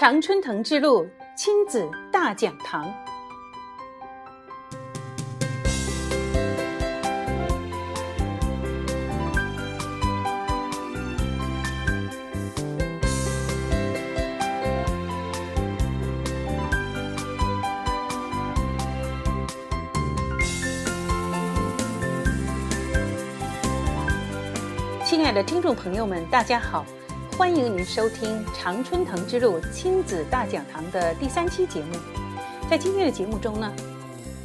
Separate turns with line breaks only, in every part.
常春藤之路亲子大讲堂。亲爱的听众朋友们，大家好，欢迎您收听《常春藤之路亲子大讲堂》的第三期节目。在今天的节目中呢，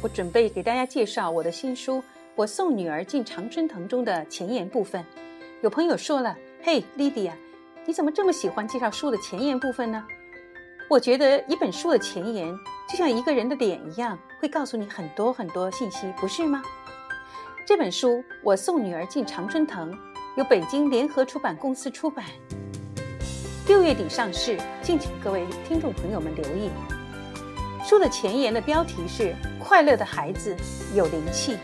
我准备给大家介绍我的新书《我送女儿进常春藤》中的前言部分。有朋友说了：“嘿，莉迪亚，你怎么这么喜欢介绍书的前言部分呢？”我觉得一本书的前言就像一个人的脸一样，会告诉你很多很多信息，不是吗？这本书《我送女儿进常春藤》。由北京联合出版公司出版，六月底上市，敬请各位听众朋友们留意。书的前言的标题是“快乐的孩子有灵气”。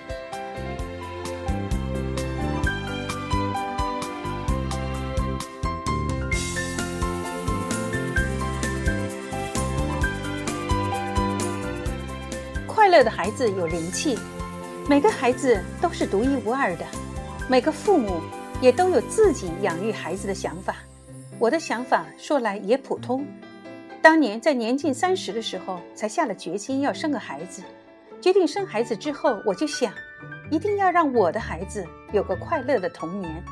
快乐的孩子有灵气，每个孩子都是独一无二的，每个父母。也都有自己养育孩子的想法，我的想法说来也普通。当年在年近三十的时候，才下了决心要生个孩子。决定生孩子之后，我就想，一定要让我的孩子有个快乐的童年。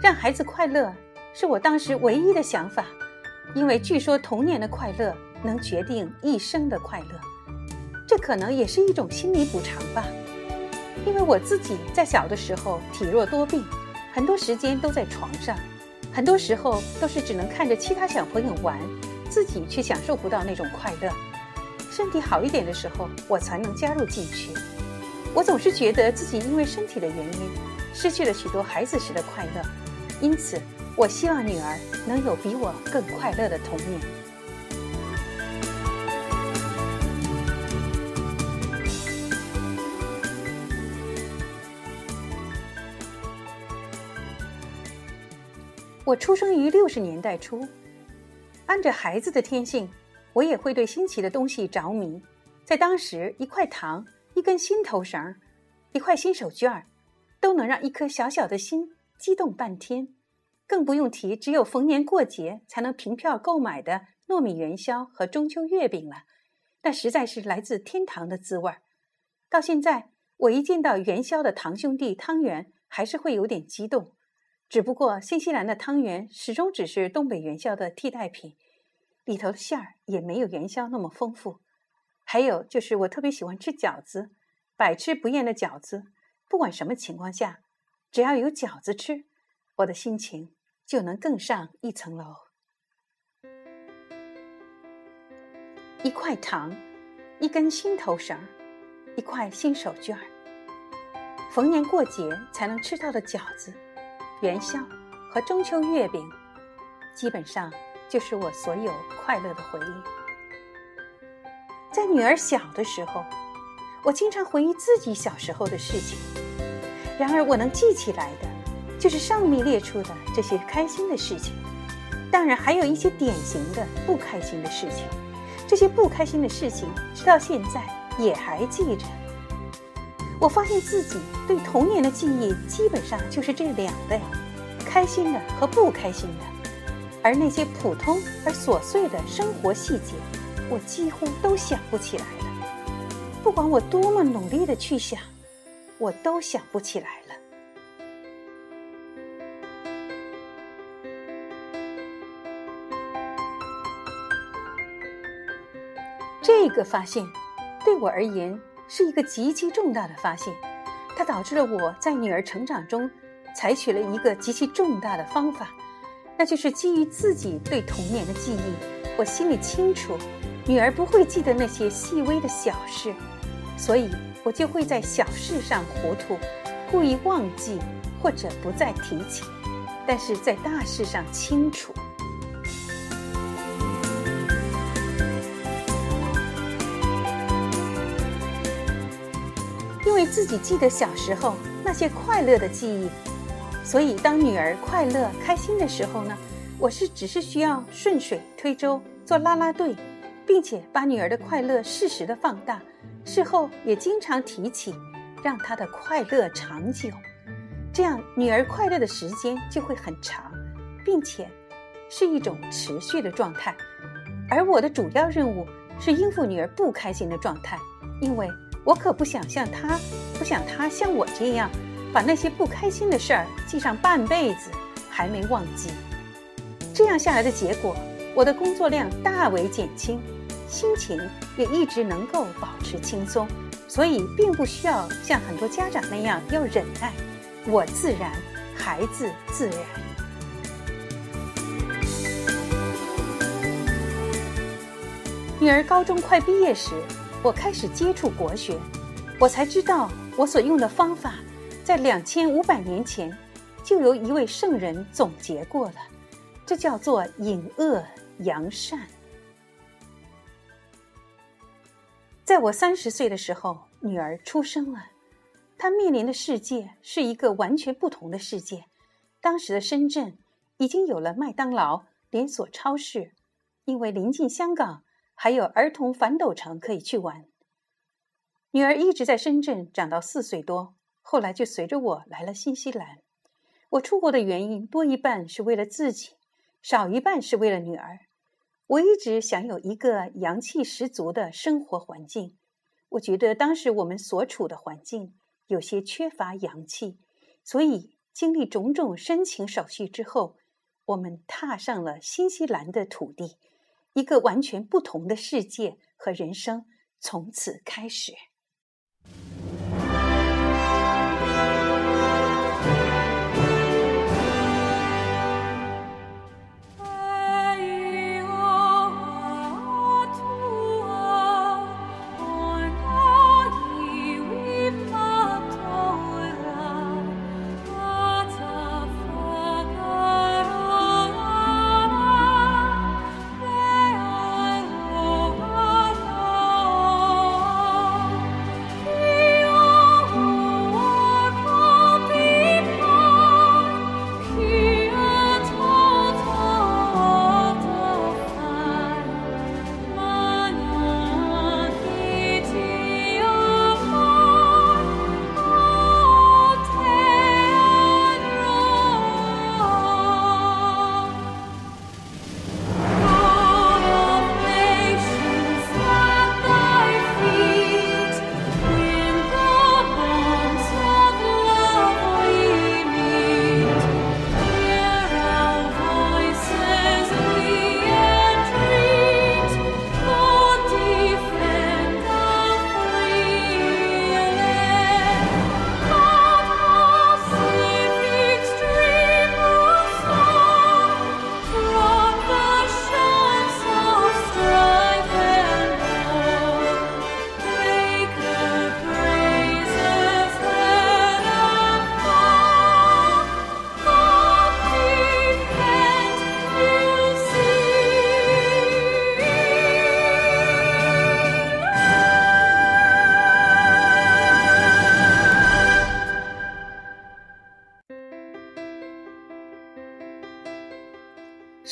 让孩子快乐，是我当时唯一的想法，因为据说童年的快乐能决定一生的快乐。这可能也是一种心理补偿吧。因为我自己在小的时候体弱多病。很多时间都在床上，很多时候都是只能看着其他小朋友玩，自己却享受不到那种快乐。身体好一点的时候，我才能加入进去。我总是觉得自己因为身体的原因，失去了许多孩子时的快乐，因此，我希望女儿能有比我更快乐的童年。我出生于六十年代初，按着孩子的天性，我也会对新奇的东西着迷。在当时，一块糖、一根新头绳、一块新手绢，都能让一颗小小的心激动半天。更不用提只有逢年过节才能凭票购买的糯米元宵和中秋月饼了，那实在是来自天堂的滋味儿。到现在，我一见到元宵的堂兄弟汤圆，还是会有点激动。只不过，新西兰的汤圆始终只是东北元宵的替代品，里头的馅儿也没有元宵那么丰富。还有就是，我特别喜欢吃饺子，百吃不厌的饺子。不管什么情况下，只要有饺子吃，我的心情就能更上一层楼。一块糖，一根心头绳，一块新手绢，逢年过节才能吃到的饺子。元宵和中秋月饼，基本上就是我所有快乐的回忆。在女儿小的时候，我经常回忆自己小时候的事情。然而，我能记起来的，就是上面列出的这些开心的事情。当然，还有一些典型的不开心的事情。这些不开心的事情，直到现在也还记着。我发现自己对童年的记忆基本上就是这两类：开心的和不开心的。而那些普通而琐碎的生活细节，我几乎都想不起来了。不管我多么努力的去想，我都想不起来了。这个发现，对我而言。是一个极其重大的发现，它导致了我在女儿成长中采取了一个极其重大的方法，那就是基于自己对童年的记忆，我心里清楚，女儿不会记得那些细微的小事，所以我就会在小事上糊涂，故意忘记或者不再提起，但是在大事上清楚。自己记得小时候那些快乐的记忆，所以当女儿快乐开心的时候呢，我是只是需要顺水推舟，做啦啦队，并且把女儿的快乐适时的放大，事后也经常提起，让她的快乐长久。这样，女儿快乐的时间就会很长，并且是一种持续的状态。而我的主要任务是应付女儿不开心的状态，因为我可不想像她，不想她像我这样，把那些不开心的事儿记上半辈子还没忘记。这样下来的结果，我的工作量大为减轻，心情也一直能够保持轻松，所以并不需要像很多家长那样要忍耐。我自然，孩子自然。女儿高中快毕业时，我开始接触国学，我才知道我所用的方法，在两千五百年前就由一位圣人总结过了，这叫做隐恶扬善。在我三十岁的时候，女儿出生了。她面临的世界是一个完全不同的世界。当时的深圳已经有了麦当劳连锁超市，因为临近香港，还有儿童反斗城可以去玩。女儿一直在深圳长到四岁多，后来就随着我来了新西兰。我出国的原因多一半是为了自己，少一半是为了女儿。我一直想有一个阳气十足的生活环境。我觉得当时我们所处的环境。有些缺乏阳气，所以经历种种申请手续之后，我们踏上了新西兰的土地，一个完全不同的世界和人生从此开始。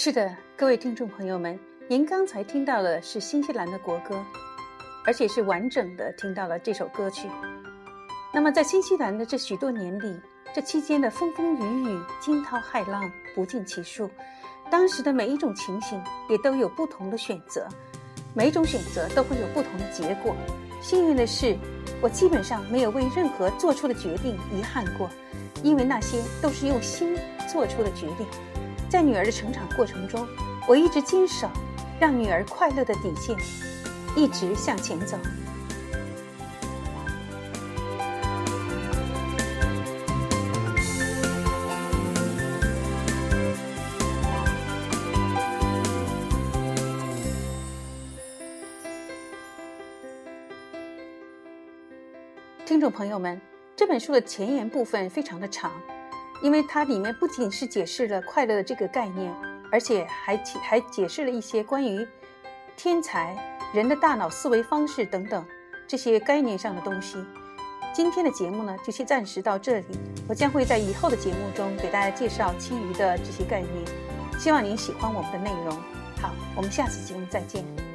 是的，各位听众朋友们，您刚才听到的是新西兰的国歌，而且是完整的听到了这首歌曲。那么，在新西兰的这许多年里，这期间的风风雨雨、惊涛骇浪不计其数，当时的每一种情形也都有不同的选择，每一种选择都会有不同的结果。幸运的是，我基本上没有为任何做出的决定遗憾过，因为那些都是用心做出的决定。在女儿的成长过程中，我一直坚守让女儿快乐的底线，一直向前走。听众朋友们，这本书的前言部分非常的长。因为它里面不仅是解释了快乐的这个概念，而且还还解释了一些关于天才、人的大脑思维方式等等这些概念上的东西。今天的节目呢，就先暂时到这里。我将会在以后的节目中给大家介绍其余的这些概念。希望您喜欢我们的内容。好，我们下次节目再见。